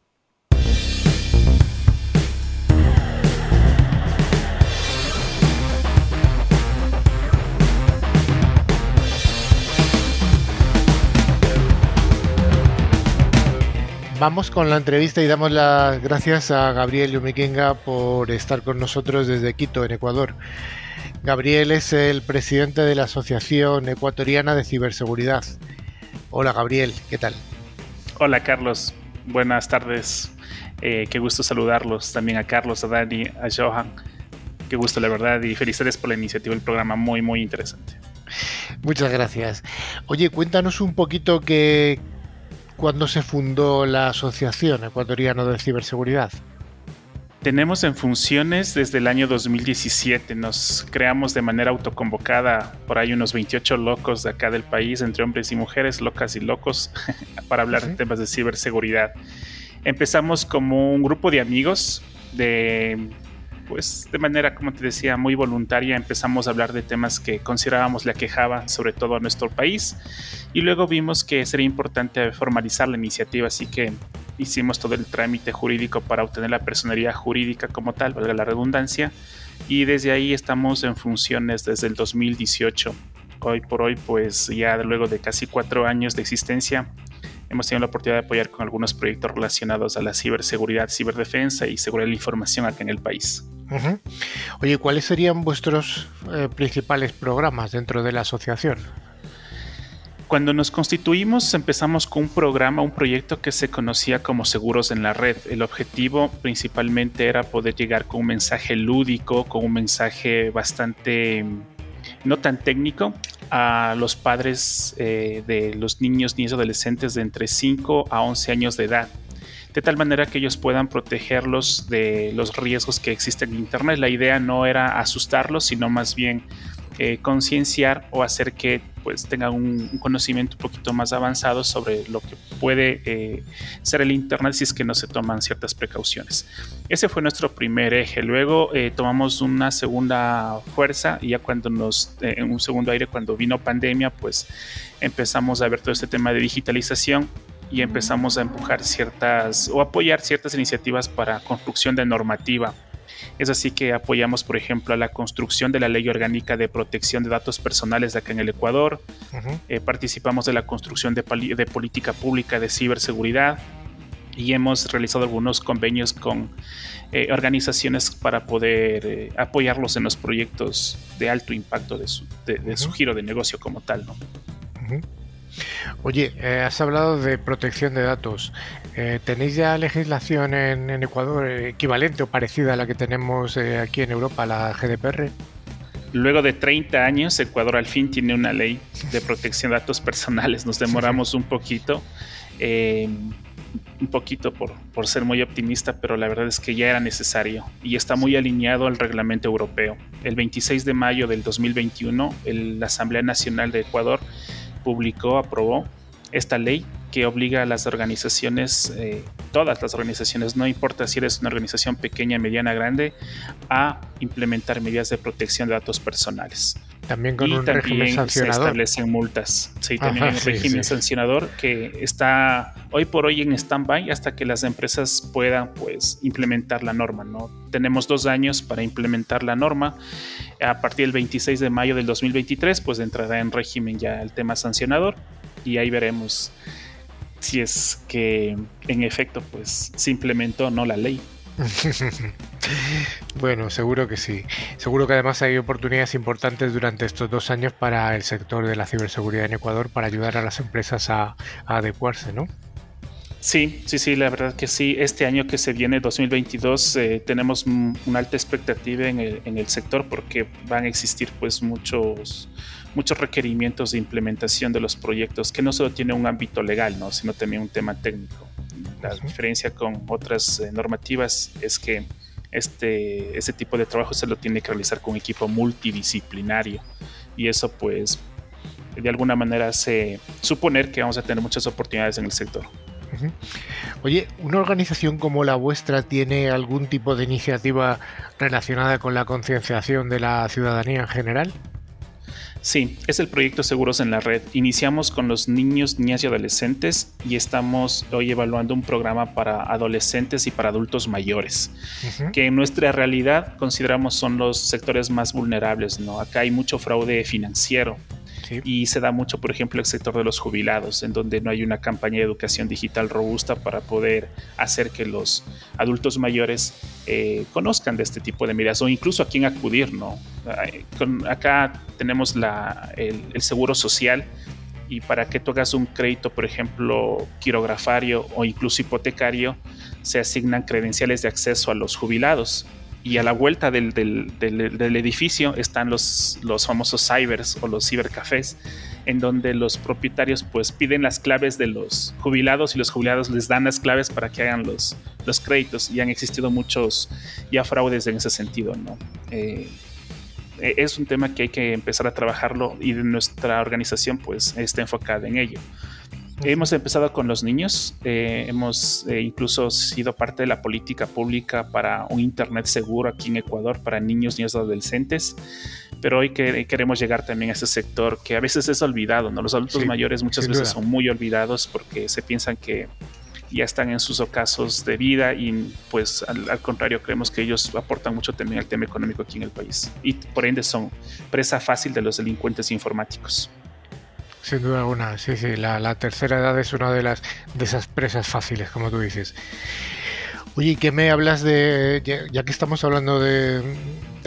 Vamos con la entrevista y damos las gracias a Gabriel Yumiquenga por estar con nosotros desde Quito, en Ecuador. Gabriel es el presidente de la Asociación Ecuatoriana de Ciberseguridad. Hola Gabriel, ¿qué tal? Hola Carlos, buenas tardes. Eh, qué gusto saludarlos también a Carlos, a Dani, a Johan. Qué gusto la verdad y felicidades por la iniciativa del programa, muy muy interesante. Muchas gracias. Oye, cuéntanos un poquito qué, cuándo se fundó la Asociación Ecuatoriana de Ciberseguridad? Tenemos en funciones desde el año 2017. Nos creamos de manera autoconvocada por ahí unos 28 locos de acá del país, entre hombres y mujeres, locas y locos, para hablar de temas de ciberseguridad. Empezamos como un grupo de amigos de pues de manera, como te decía, muy voluntaria empezamos a hablar de temas que considerábamos le aquejaba sobre todo a nuestro país y luego vimos que sería importante formalizar la iniciativa, así que hicimos todo el trámite jurídico para obtener la personería jurídica como tal, valga la redundancia, y desde ahí estamos en funciones desde el 2018. Hoy por hoy, pues ya luego de casi cuatro años de existencia, hemos tenido la oportunidad de apoyar con algunos proyectos relacionados a la ciberseguridad, ciberdefensa y seguridad de la información acá en el país. Oye, ¿cuáles serían vuestros eh, principales programas dentro de la asociación? Cuando nos constituimos empezamos con un programa, un proyecto que se conocía como Seguros en la Red. El objetivo principalmente era poder llegar con un mensaje lúdico, con un mensaje bastante no tan técnico a los padres eh, de los niños, niños adolescentes de entre 5 a 11 años de edad de tal manera que ellos puedan protegerlos de los riesgos que existen en Internet. La idea no era asustarlos, sino más bien eh, concienciar o hacer que pues tengan un, conocimiento un poquito más avanzado sobre lo que puede eh, ser el Internet si es que no se toman ciertas precauciones. Ese fue nuestro primer eje. Luego eh, tomamos una segunda fuerza y ya cuando nos, en un segundo aire, cuando vino pandemia, pues empezamos a ver todo este tema de digitalización y empezamos a empujar ciertas o apoyar ciertas iniciativas para construcción de normativa. Es así que apoyamos, por ejemplo, a la construcción de la Ley Orgánica de Protección de Datos Personales de acá en el Ecuador. Eh, participamos de la construcción de, de, política pública de ciberseguridad y hemos realizado algunos convenios con eh, organizaciones para poder eh, apoyarlos en los proyectos de alto impacto de su, de, su giro de negocio como tal. ¿no? Oye, eh, has hablado de protección de datos. Eh, ¿Tenéis ya legislación en, Ecuador equivalente o parecida a la que tenemos eh, aquí en Europa, la GDPR? Luego de 30 años, Ecuador al fin tiene una ley de protección de datos personales. Nos demoramos un poquito. un poquito por, por ser muy optimista, pero la verdad es que ya era necesario y está muy alineado al reglamento europeo. El 26 de mayo del 2021, la Asamblea Nacional de Ecuador publicó, aprobó esta ley que obliga a las organizaciones, eh, todas las organizaciones, no importa si eres una organización pequeña, mediana, grande, a implementar medidas de protección de datos personales. También con un régimen sancionador. Se establecen multas. Sí, también hay un régimen sancionador que está hoy por hoy en stand-by hasta que las empresas puedan pues, implementar la norma. ¿no? Tenemos dos años para implementar la norma. A partir del 26 de mayo del 2023, pues entrará en régimen ya el tema sancionador y ahí veremos si es que en efecto pues se implementó no la ley. bueno, seguro que sí. Seguro que además hay oportunidades importantes durante estos dos años para el sector de la ciberseguridad en Ecuador para ayudar a las empresas a, adecuarse, ¿no? Sí, sí, sí, la verdad que sí. Este año que se viene, 2022, eh, tenemos una alta expectativa en el, en el sector porque van a existir pues muchos muchos requerimientos de implementación de los proyectos que no solo tiene un ámbito legal, ¿no? sino también un tema técnico. La diferencia con otras eh, normativas es que este, este tipo de trabajo se lo tiene que realizar con un equipo multidisciplinario y eso pues de alguna manera hace suponer que vamos a tener muchas oportunidades en el sector. Oye, ¿una organización como la vuestra tiene algún tipo de iniciativa relacionada con la concienciación de la ciudadanía en general? Sí, es el proyecto Seguros en la Red. Iniciamos con los niños, niñas y adolescentes y estamos hoy evaluando un programa para adolescentes y para adultos mayores, que en nuestra realidad consideramos son los sectores más vulnerables. ¿no? Acá hay mucho fraude financiero, y se da mucho, por ejemplo, el sector de los jubilados, en donde no hay una campaña de educación digital robusta para poder hacer que los adultos mayores eh, conozcan de este tipo de medidas o incluso a quién acudir. ¿no? acá tenemos el seguro social y para que tú hagas un crédito, por ejemplo, quirografario o incluso hipotecario, se asignan credenciales de acceso a los jubilados y a la vuelta del, edificio están los, los famosos cybers o los cibercafés, en donde los propietarios pues piden las claves de los jubilados y los jubilados les dan las claves para que hagan los, los créditos y han existido muchos ya fraudes en ese sentido, ¿no? Eh, e, es un tema que hay que empezar a trabajarlo y nuestra organización pues está enfocada en ello. Hemos empezado con los niños, eh, hemos eh, incluso sido parte de la política pública para un Internet seguro aquí en Ecuador para niños, niños y adolescentes, pero hoy queremos llegar también a ese sector que a veces es olvidado, ¿no? Los adultos mayores muchas veces son muy olvidados porque se piensan que ya están en sus ocasos de vida y pues al, al, contrario creemos que ellos aportan mucho también al tema económico aquí en el país y por ende son presa fácil de los delincuentes informáticos. Sin duda alguna, sí, sí. La, tercera edad es una de las de esas presas fáciles, como tú dices. Oye, ¿qué me hablas de, ya, que estamos hablando de,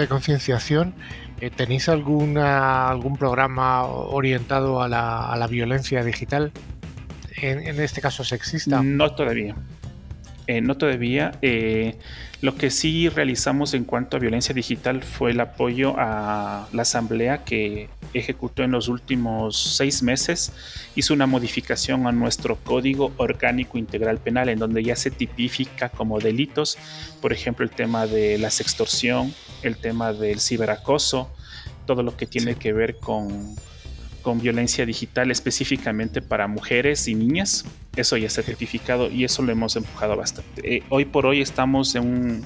concienciación, eh, ¿tenéis alguna, algún programa orientado a la, a la violencia digital? En, en, este caso sexista. No todavía. Eh, no todavía. Eh, lo que sí realizamos en cuanto a violencia digital fue el apoyo a la asamblea que ejecutó en los últimos seis meses. Hizo una modificación a nuestro código orgánico integral penal en donde ya se tipifica como delitos, por ejemplo, el tema de la sextorsión, el tema del ciberacoso, todo lo que tiene que ver con con violencia digital específicamente para mujeres y niñas. Eso ya está certificado y eso lo hemos empujado bastante. Eh, hoy por hoy estamos en un,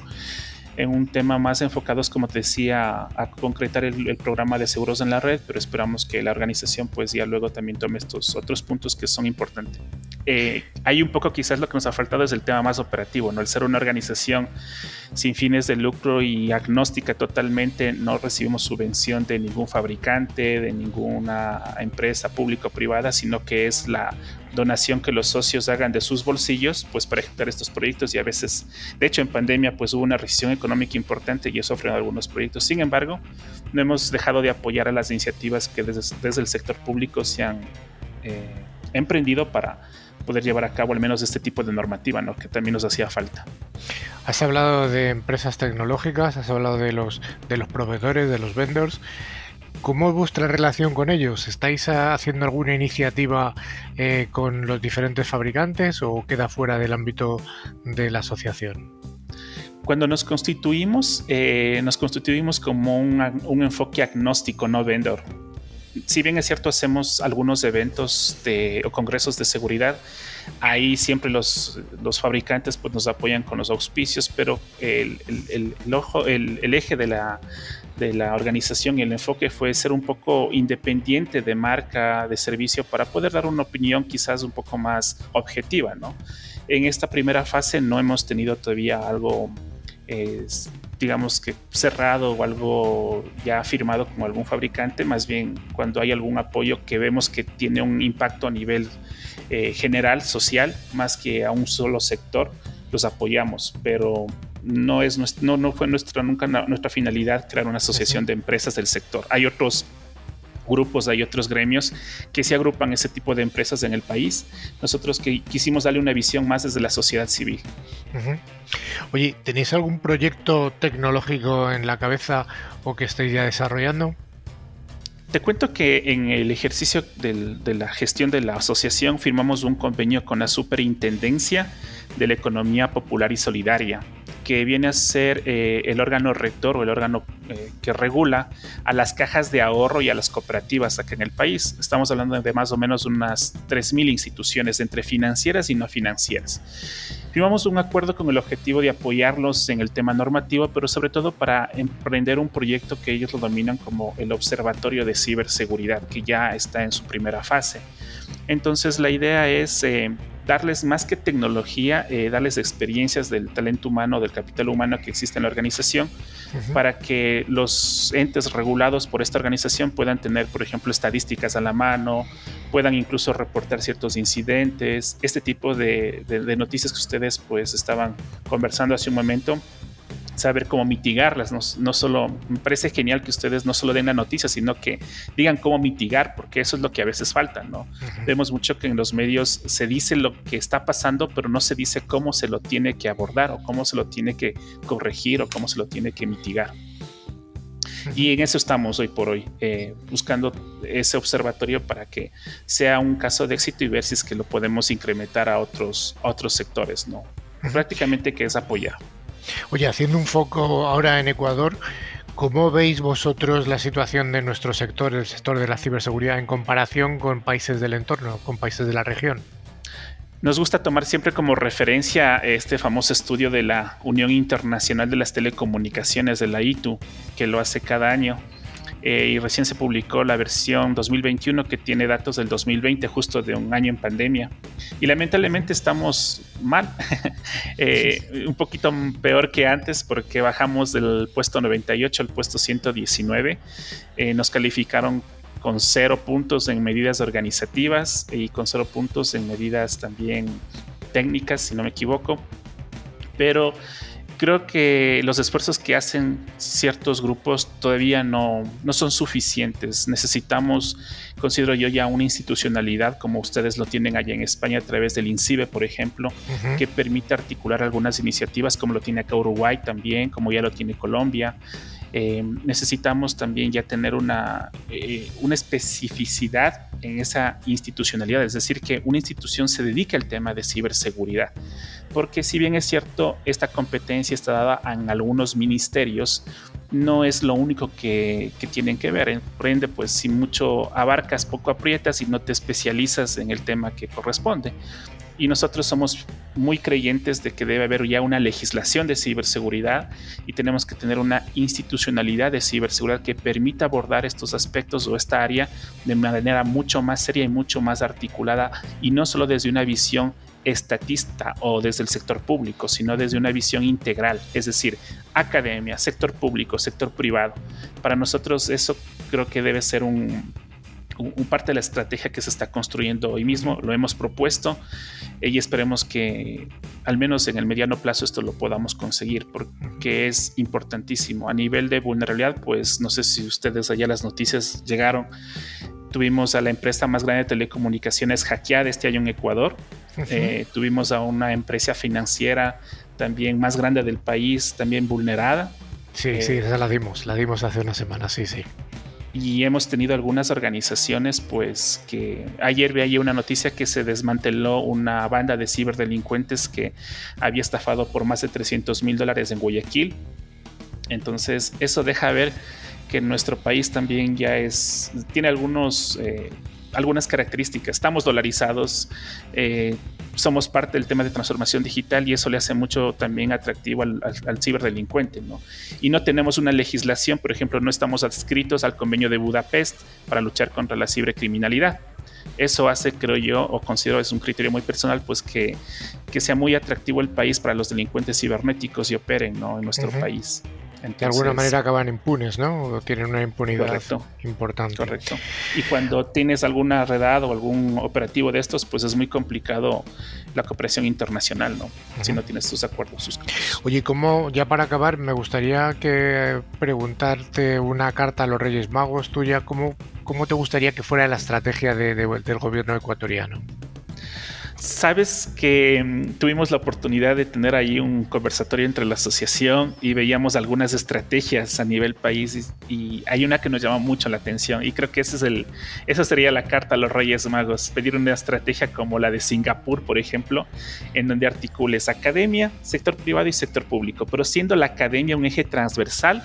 en un tema más enfocados, como te decía, a concretar el, programa de seguros en la red, pero esperamos que la organización pues ya luego también tome estos otros puntos que son importantes. Eh, hay un poco quizás lo que nos ha faltado es el tema más operativo, ¿no? El ser una organización sin fines de lucro y agnóstica totalmente, no recibimos subvención de ningún fabricante, de ninguna empresa pública o privada, sino que es la donación que los socios hagan de sus bolsillos, pues para ejecutar estos proyectos y a veces, de hecho en pandemia pues hubo una recesión económica importante y eso frenó algunos proyectos. Sin embargo, no hemos dejado de apoyar a las iniciativas que desde, el sector público se han eh, emprendido para poder llevar a cabo al menos este tipo de normativa, ¿no? que también nos hacía falta. Has hablado de empresas tecnológicas, has hablado de los, de los proveedores, de los vendors. ¿Cómo es vuestra relación con ellos? ¿Estáis haciendo alguna iniciativa eh, con los diferentes fabricantes o queda fuera del ámbito de la asociación? Cuando nos constituimos, eh, nos constituimos como un, un, enfoque agnóstico, no vendor. Si bien es cierto, hacemos algunos eventos de, o congresos de seguridad, ahí siempre los, los fabricantes pues, nos apoyan con los auspicios, pero el, el, el, ojo, el eje de la, de la organización y el enfoque fue ser un poco independiente de marca, de servicio, para poder dar una opinión quizás un poco más objetiva, ¿no? En esta primera fase no hemos tenido todavía algo digamos que cerrado o algo ya firmado con algún fabricante, más bien cuando hay algún apoyo que vemos que tiene un impacto a nivel eh, general, social, más que a un solo sector, los apoyamos, pero no, es, no, no fue nuestra, nunca nuestra finalidad crear una asociación de empresas del sector. Hay otros grupos, hay otros gremios que se agrupan ese tipo de empresas en el país. Nosotros que quisimos darle una visión más desde la sociedad civil. Oye, ¿tenéis algún proyecto tecnológico en la cabeza o que estéis ya desarrollando? Te cuento que en el ejercicio de la gestión de la asociación firmamos un convenio con la Superintendencia de la Economía Popular y Solidaria que viene a ser eh, el órgano rector o el órgano eh, que regula a las cajas de ahorro y a las cooperativas acá en el país. Estamos hablando de más o menos unas 3.000 instituciones entre financieras y no financieras. Firmamos un acuerdo con el objetivo de apoyarlos en el tema normativo, pero sobre todo para emprender un proyecto que ellos lo dominan como el Observatorio de Ciberseguridad, que ya está en su primera fase. Entonces la idea es eh, darles más que tecnología, eh, darles experiencias del talento humano, del capital humano que existe en la organización, para que los entes regulados por esta organización puedan tener, por ejemplo, estadísticas a la mano, puedan incluso reportar ciertos incidentes, este tipo de, de noticias que ustedes pues estaban conversando hace un momento saber cómo mitigarlas. No, solo, me parece genial que ustedes no solo den la noticia, sino que digan cómo mitigar, porque eso es lo que a veces falta, ¿no? Vemos mucho que en los medios se dice lo que está pasando, pero no se dice cómo se lo tiene que abordar o cómo se lo tiene que corregir o cómo se lo tiene que mitigar. Y en eso estamos hoy por hoy, eh, buscando ese observatorio para que sea un caso de éxito y ver si es que lo podemos incrementar a otros, a otros sectores, ¿no? Prácticamente que es apoyar. Oye, haciendo un foco ahora en Ecuador, ¿cómo veis vosotros la situación de nuestro sector, el sector de la ciberseguridad, en comparación con países del entorno, con países de la región? Nos gusta tomar siempre como referencia este famoso estudio de la Unión Internacional de las Telecomunicaciones, de la ITU, que lo hace cada año. Eh, y recién se publicó la versión 2021 que tiene datos del 2020, justo de un año en pandemia. Y lamentablemente estamos mal, eh, un poquito peor que antes porque bajamos del puesto 98 al puesto 119. Eh, nos calificaron con cero puntos en medidas organizativas y con cero puntos en medidas también técnicas, si no me equivoco. Pero creo que los esfuerzos que hacen ciertos grupos todavía no, no, son suficientes. Necesitamos, considero yo, ya una institucionalidad como ustedes lo tienen allá en España a través del INCIBE, por ejemplo, que permita articular algunas iniciativas como lo tiene acá Uruguay también, como ya lo tiene Colombia. Eh, necesitamos también ya tener una, eh, una especificidad en esa institucionalidad, es decir, que una institución se dedique al tema de ciberseguridad. Porque si bien es cierto, esta competencia está dada en algunos ministerios, no es lo único que, que tienen que ver. Por pues si mucho abarcas, poco aprietas y no te especializas en el tema que corresponde y nosotros somos muy creyentes de que debe haber ya una legislación de ciberseguridad y tenemos que tener una institucionalidad de ciberseguridad que permita abordar estos aspectos o esta área de manera mucho más seria y mucho más articulada y no solo desde una visión estatista o desde el sector público, sino desde una visión integral, es decir, academia, sector público, sector privado. Para nosotros eso creo que debe ser un, un, parte de la estrategia que se está construyendo hoy mismo, lo hemos propuesto y esperemos que al menos en el mediano plazo esto lo podamos conseguir porque es importantísimo. A nivel de vulnerabilidad, pues no sé si ustedes allá las noticias llegaron, tuvimos a la empresa más grande de telecomunicaciones hackeada este año en Ecuador, eh, tuvimos a una empresa financiera también más grande del país también vulnerada. Sí, sí, eh, esa la dimos, la dimos hace una semana, sí, sí. Y hemos tenido algunas organizaciones, pues que ayer veía una noticia que se desmanteló una banda de ciberdelincuentes que había estafado por más de 300 mil dólares en Guayaquil. Entonces eso deja ver que nuestro país también ya es, tiene algunos... Eh, algunas características. Estamos dolarizados, eh, somos parte del tema de transformación digital y eso le hace mucho también atractivo al, ciberdelincuente. ¿no? Y no tenemos una legislación, por ejemplo, no estamos adscritos al convenio de Budapest para luchar contra la cibercriminalidad. Eso hace, creo yo, o considero es un criterio muy personal, pues que, que sea muy atractivo el país para los delincuentes cibernéticos y operen ¿no? en nuestro país de alguna manera acaban impunes, ¿no? O tienen una impunidad importante. Correcto. Y cuando tienes alguna redada o algún operativo de estos, pues es muy complicado la cooperación internacional, ¿no? Si no tienes tus acuerdos suscritos. Oye, ¿cómo, ya para acabar, me gustaría que preguntarte una carta a los Reyes Magos tuya, ¿cómo, cómo te gustaría que fuera la estrategia de, del gobierno ecuatoriano? Sabes que mm, tuvimos la oportunidad de tener ahí un conversatorio entre la asociación y veíamos algunas estrategias a nivel país y, hay una que nos llama mucho la atención y creo que ese es el, esa sería la carta a los Reyes Magos, pedir una estrategia como la de Singapur, por ejemplo, en donde articules academia, sector privado y sector público, pero siendo la academia un eje transversal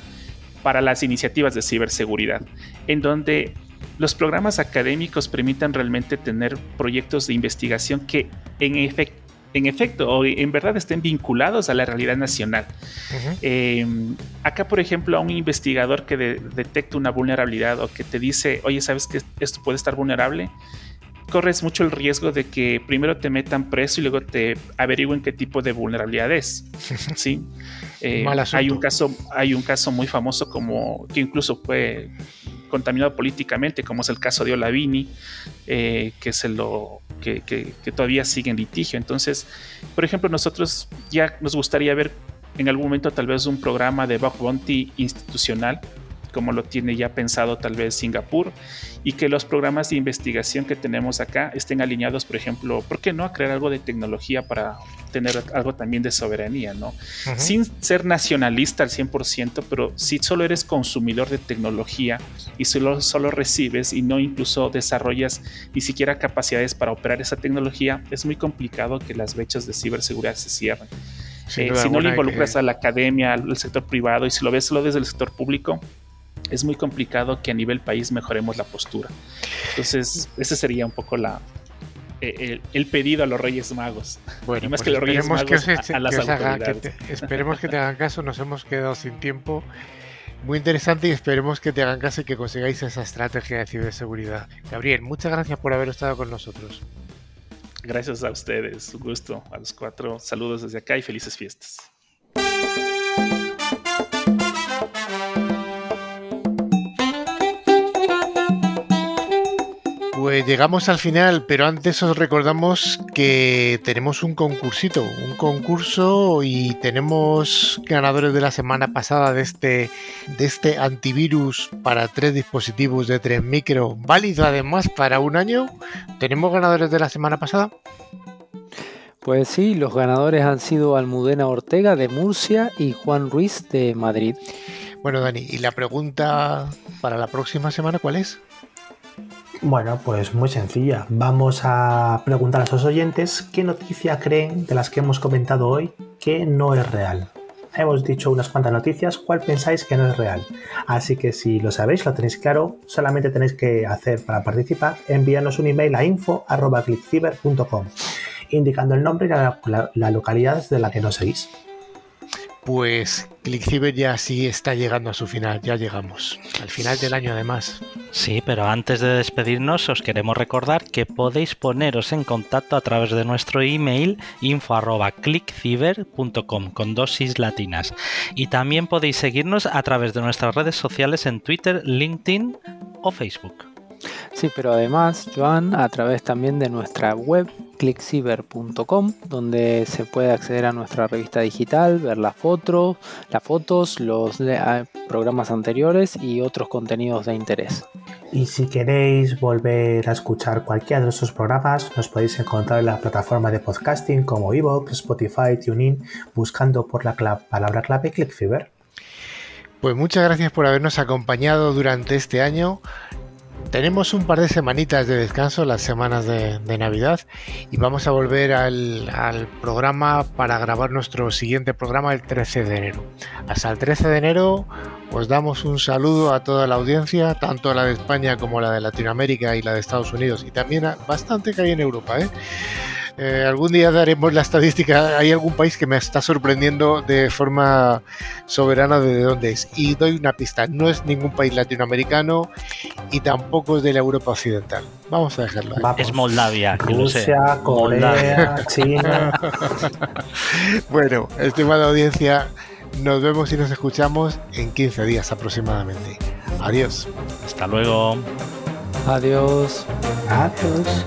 para las iniciativas de ciberseguridad, en donde los programas académicos permitan realmente tener proyectos de investigación que en, en efecto o en verdad estén vinculados a la realidad nacional. Em, acá, por ejemplo, a un investigador que detecta una vulnerabilidad o que te dice, oye, ¿sabes que esto puede estar vulnerable? corres mucho el riesgo de que primero te metan preso y luego te averigüen qué tipo de vulnerabilidad es. ¿sí? Eh, hay, un caso, hay un caso muy famoso como que incluso fue contaminado políticamente, como es el caso de Olavini, eh, que, se lo, que, todavía sigue en litigio. Entonces, por ejemplo, nosotros ya nos gustaría ver en algún momento tal vez un programa de bug bounty institucional como lo tiene ya pensado tal vez Singapur, y que los programas de investigación que tenemos acá estén alineados, por ejemplo, ¿por qué no a crear algo de tecnología para tener algo también de soberanía, ¿no? Sin ser nacionalista al 100%, pero si solo eres consumidor de tecnología y solo, solo recibes y no incluso desarrollas ni siquiera capacidades para operar esa tecnología, es muy complicado que las brechas de ciberseguridad se cierren. Eh, si no le involucras a la academia, al sector privado y si lo ves solo desde el sector público, es muy complicado que a nivel país mejoremos la postura. Entonces, ese sería un poco la, eh, el, pedido a los Reyes Magos. Bueno, más pues que los Reyes Magos a, las autoridades. esperemos que te hagan caso, nos hemos quedado sin tiempo. Muy interesante y esperemos que te hagan caso y que consigáis esa estrategia de ciberseguridad. Gabriel, muchas gracias por haber estado con nosotros. Gracias a ustedes, un gusto a los cuatro. Saludos desde acá y felices fiestas. Pues llegamos al final, pero antes os recordamos que tenemos un concursito, un concurso y tenemos ganadores de la semana pasada de este, de este antivirus para tres dispositivos de 3 micro, válido además para un año. ¿Tenemos ganadores de la semana pasada? Pues sí, los ganadores han sido Almudena Ortega de Murcia y Juan Ruiz de Madrid. Bueno, Dani, ¿y la pregunta para la próxima semana cuál es? Bueno, pues muy sencilla. Vamos a preguntar a los oyentes qué noticia creen de las que hemos comentado hoy que no es real. Hemos dicho unas cuantas noticias, ¿cuál pensáis que no es real? Así que si lo sabéis, lo tenéis claro, solamente tenéis que hacer para participar, enviarnos un email a info.clickciber.com indicando el nombre y la, la localidad de la que nos seguís pues ClickCiber ya sí está llegando a su final, ya llegamos, al final del año además. Sí, pero antes de despedirnos os queremos recordar que podéis poneros en contacto a través de nuestro email info.clickciber.com con dosis latinas y también podéis seguirnos a través de nuestras redes sociales en Twitter, LinkedIn o Facebook. Sí, pero además, Joan, a través también de nuestra web clickciber.com, donde se puede acceder a nuestra revista digital, ver las fotos, las fotos, los ah, programas anteriores y otros contenidos de interés. Y si queréis volver a escuchar cualquiera de nuestros programas, nos podéis encontrar en la plataforma de podcasting como Evox, Spotify, TuneIn, buscando por la palabra clave ClickFiber. Pues muchas gracias por habernos acompañado durante este año. Tenemos un par de semanitas de descanso, las semanas de, Navidad, y vamos a volver al, programa para grabar nuestro siguiente programa el 13 de enero. Hasta el 13 de enero os damos un saludo a toda la audiencia, tanto la de España como la de Latinoamérica y la de Estados Unidos, y también bastante que hay en Europa. ¿eh? Eh, algún día daremos la estadística. Hay algún país que me está sorprendiendo de forma soberana de dónde es. Y doy una pista. No es ningún país latinoamericano y tampoco es de la Europa Occidental. Vamos a dejarlo. Es Moldavia. Rusia, Corea, China. bueno, estimada audiencia, nos vemos y nos escuchamos en 15 días aproximadamente. Adiós. Hasta luego. Adiós. Adiós.